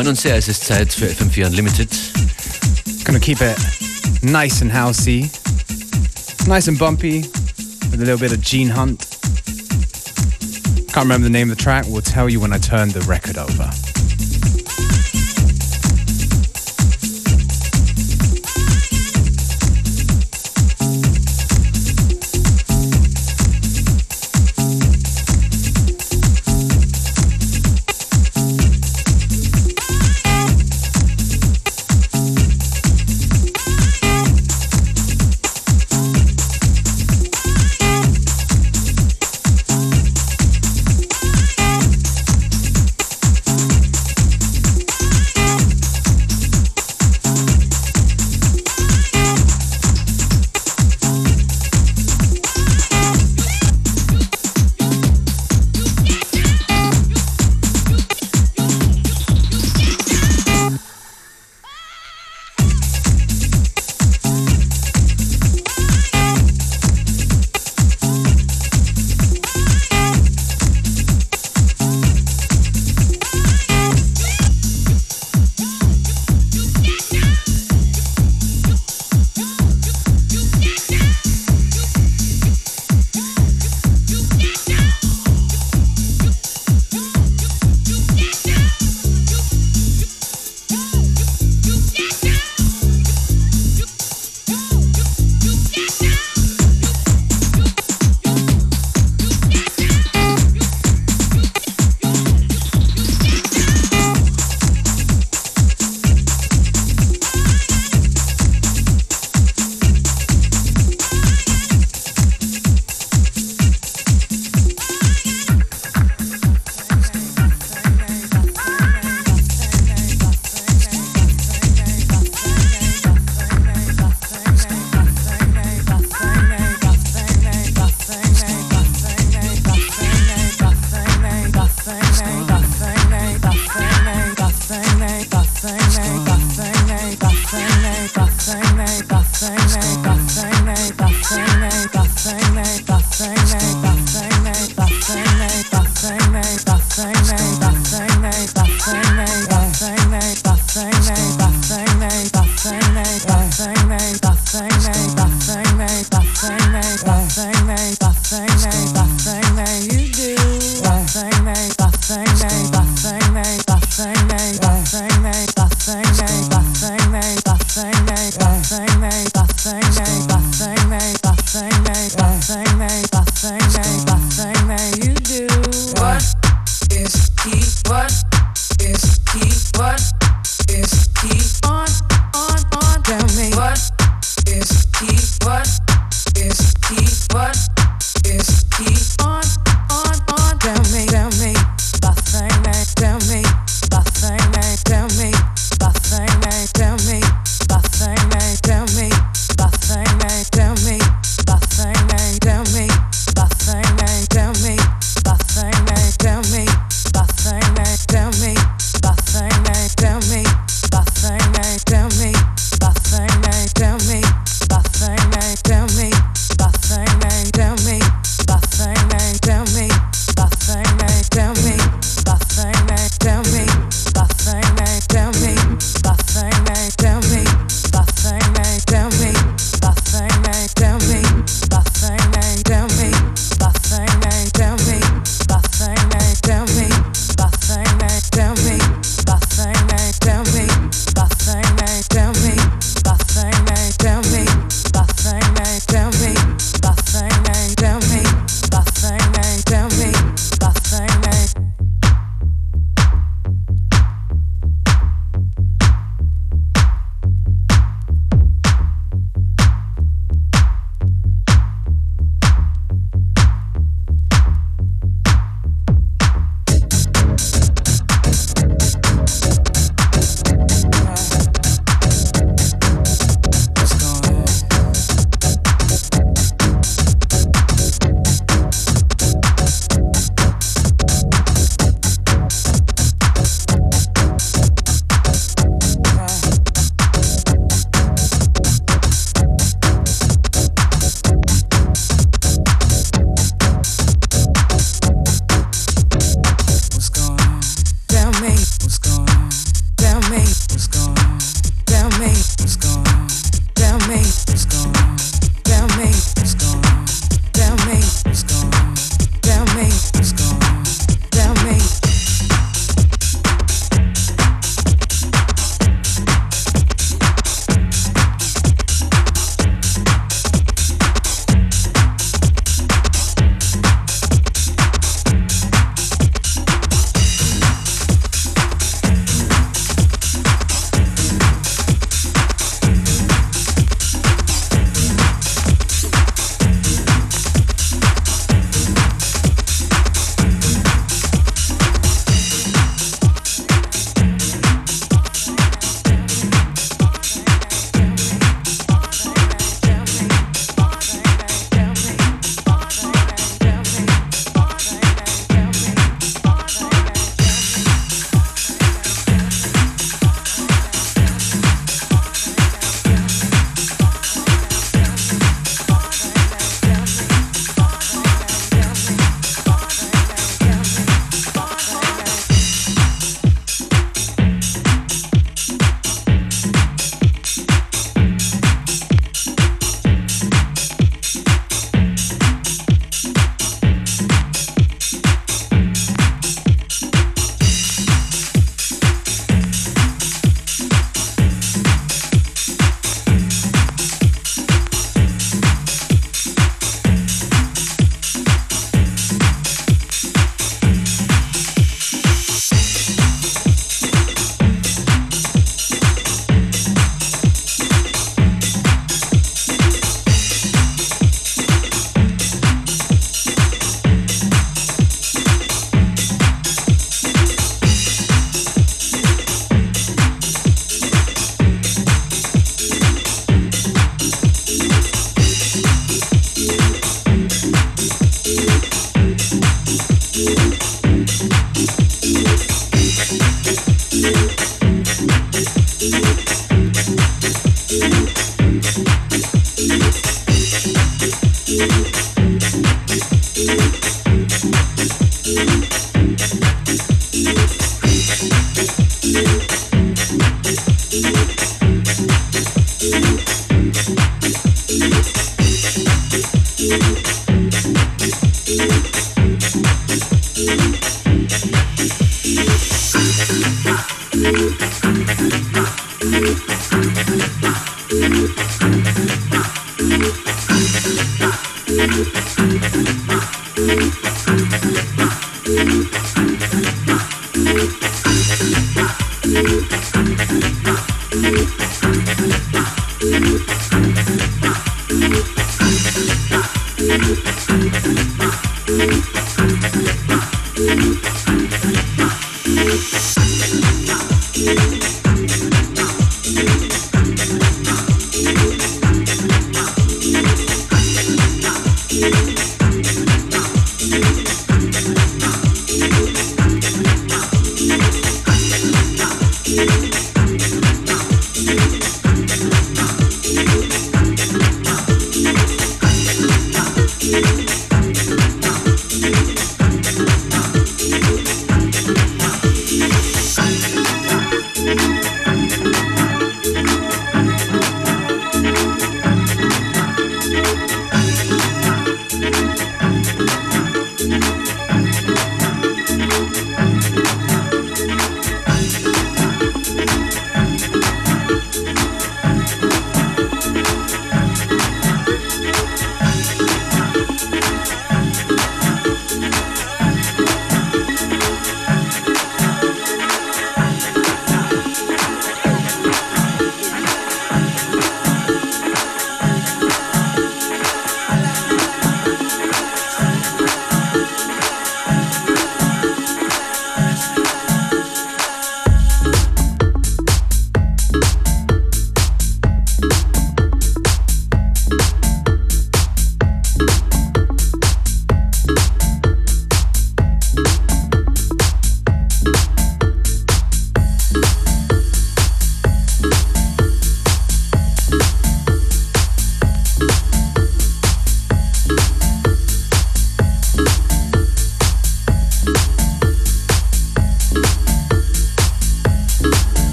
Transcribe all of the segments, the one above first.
Freuen uns sehr, es ist Zeit für FM4 Unlimited. Gonna keep it nice and housey, nice and bumpy, with a little bit of Gene Hunt. Can't remember the name of the track, we'll tell you when I turn the record over.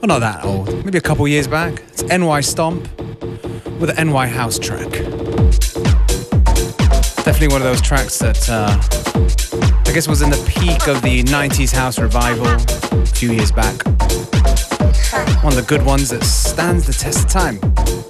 Well, not that old, maybe a couple years back. It's NY Stomp with an NY House track. Definitely one of those tracks that uh, I guess was in the peak of the 90s house revival a few years back. One of the good ones that stands the test of time.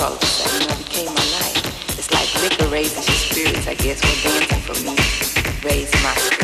all know, became my life. It's like liquor raises your spirits, I guess. Well, dancing for me raised my spirits.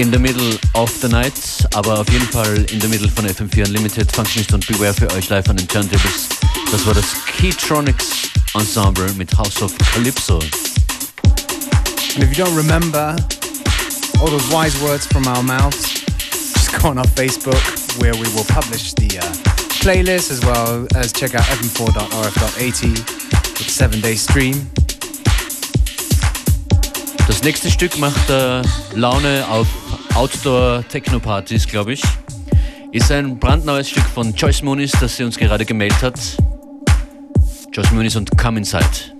In the middle of the night, aber auf jeden Fall in the middle von FM4 Unlimited, Functionist und Beware für euch live an den Turntables. Das war das Keytronics Ensemble mit House of Calypso. And if you don't remember all those wise words from our mouths, just go on our Facebook where we will publish the uh, playlist as well as check out fm4.orf.at with seven day stream. Das nächste Stück macht äh, Laune auf Outdoor-Techno-Partys, glaube ich. Ist ein brandneues Stück von Joyce Muniz, das sie uns gerade gemeldet hat. Joyce Muniz und Come Inside.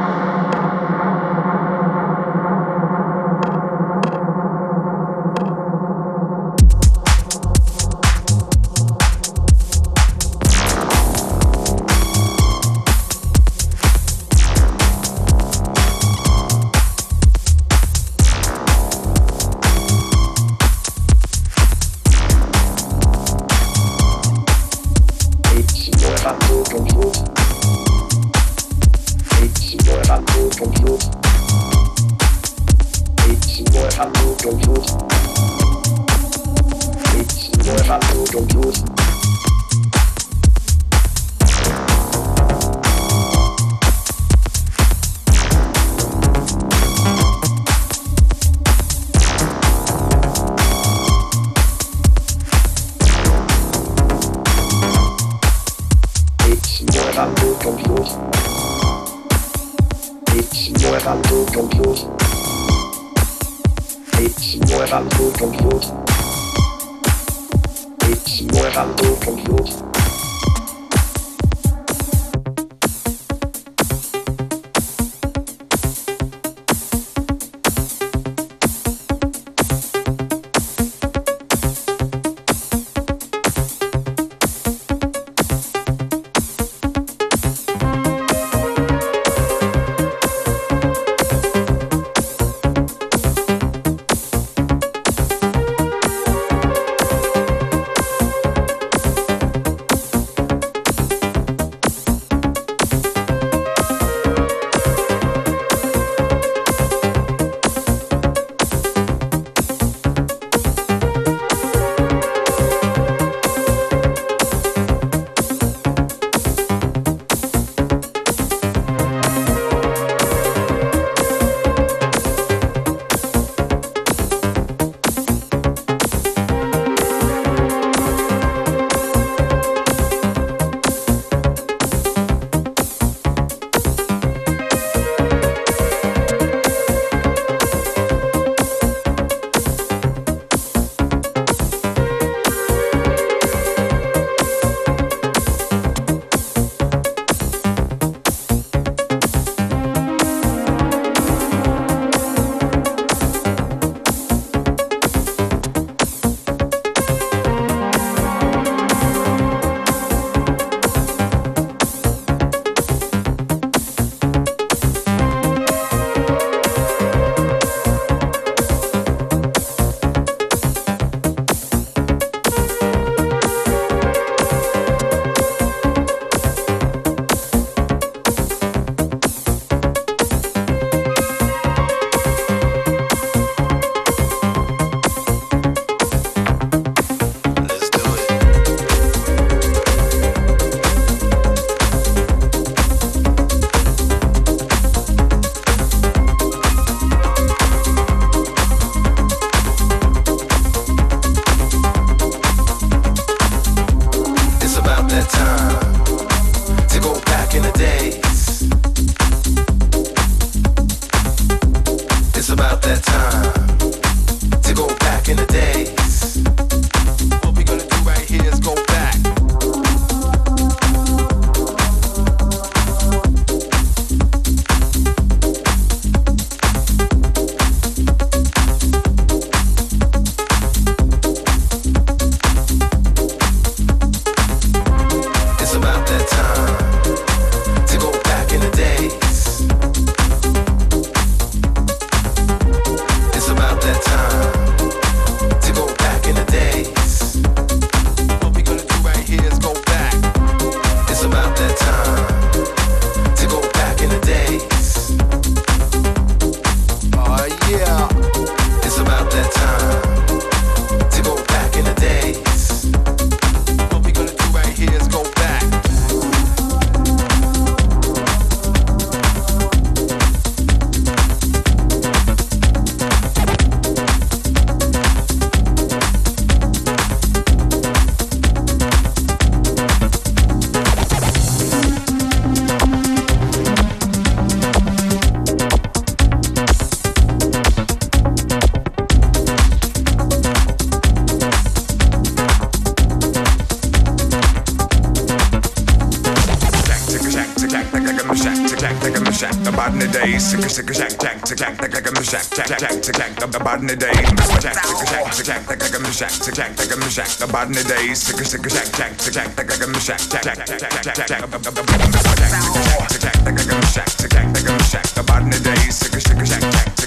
in the days, sick, sick, shack, shack, shack, shack, shack, shack, shack, shack, shack, shack,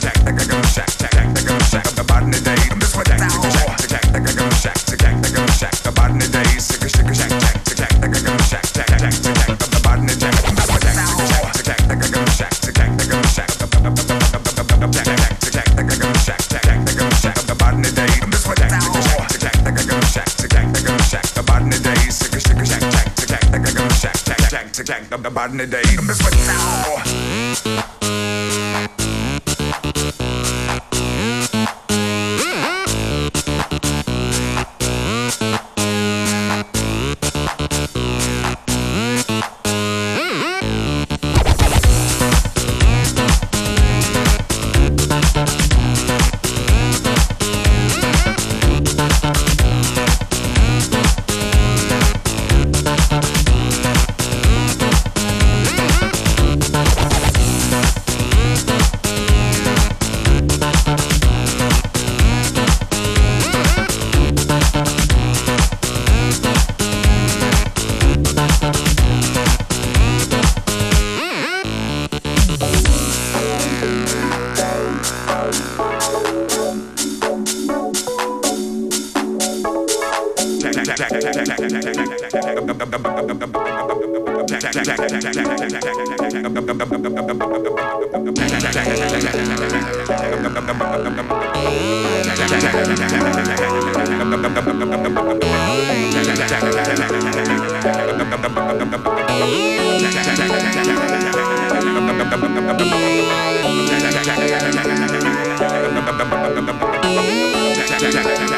shack, in modern day. Miss Patel. Jack, Jack, Jack,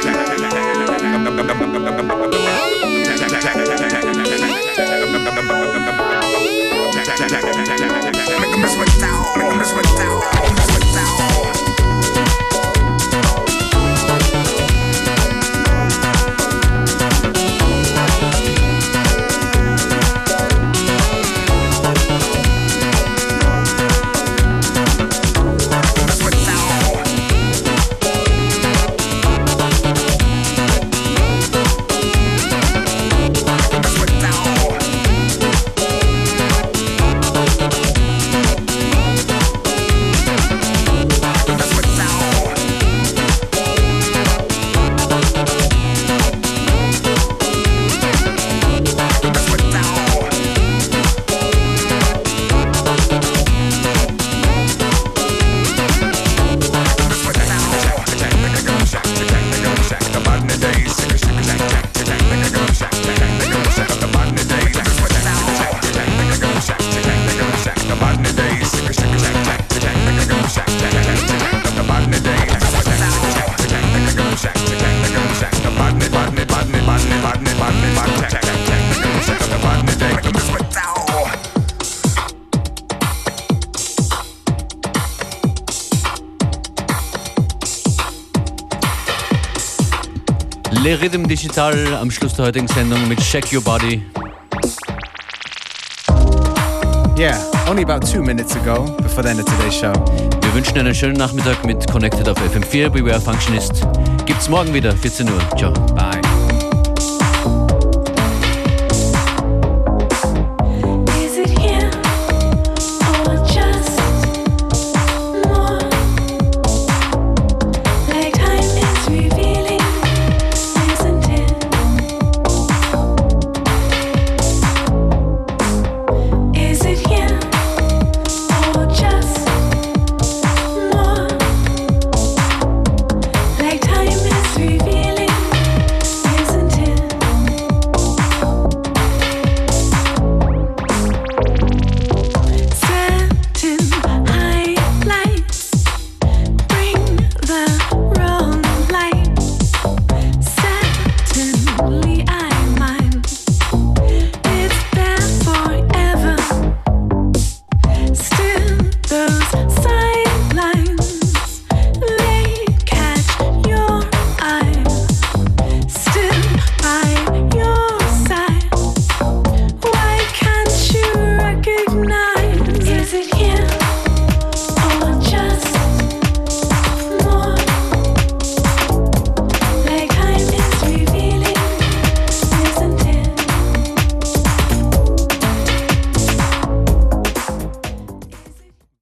Le Rhythm Digital am Schluss der heutigen Sendung mit Check Your Body. Yeah, only about two minutes ago, before the end of today's show. Wir wünschen einen schönen Nachmittag mit Connected auf FM4, Beware Functionist. Gibt's morgen wieder, 14 Uhr. Ciao. Bye.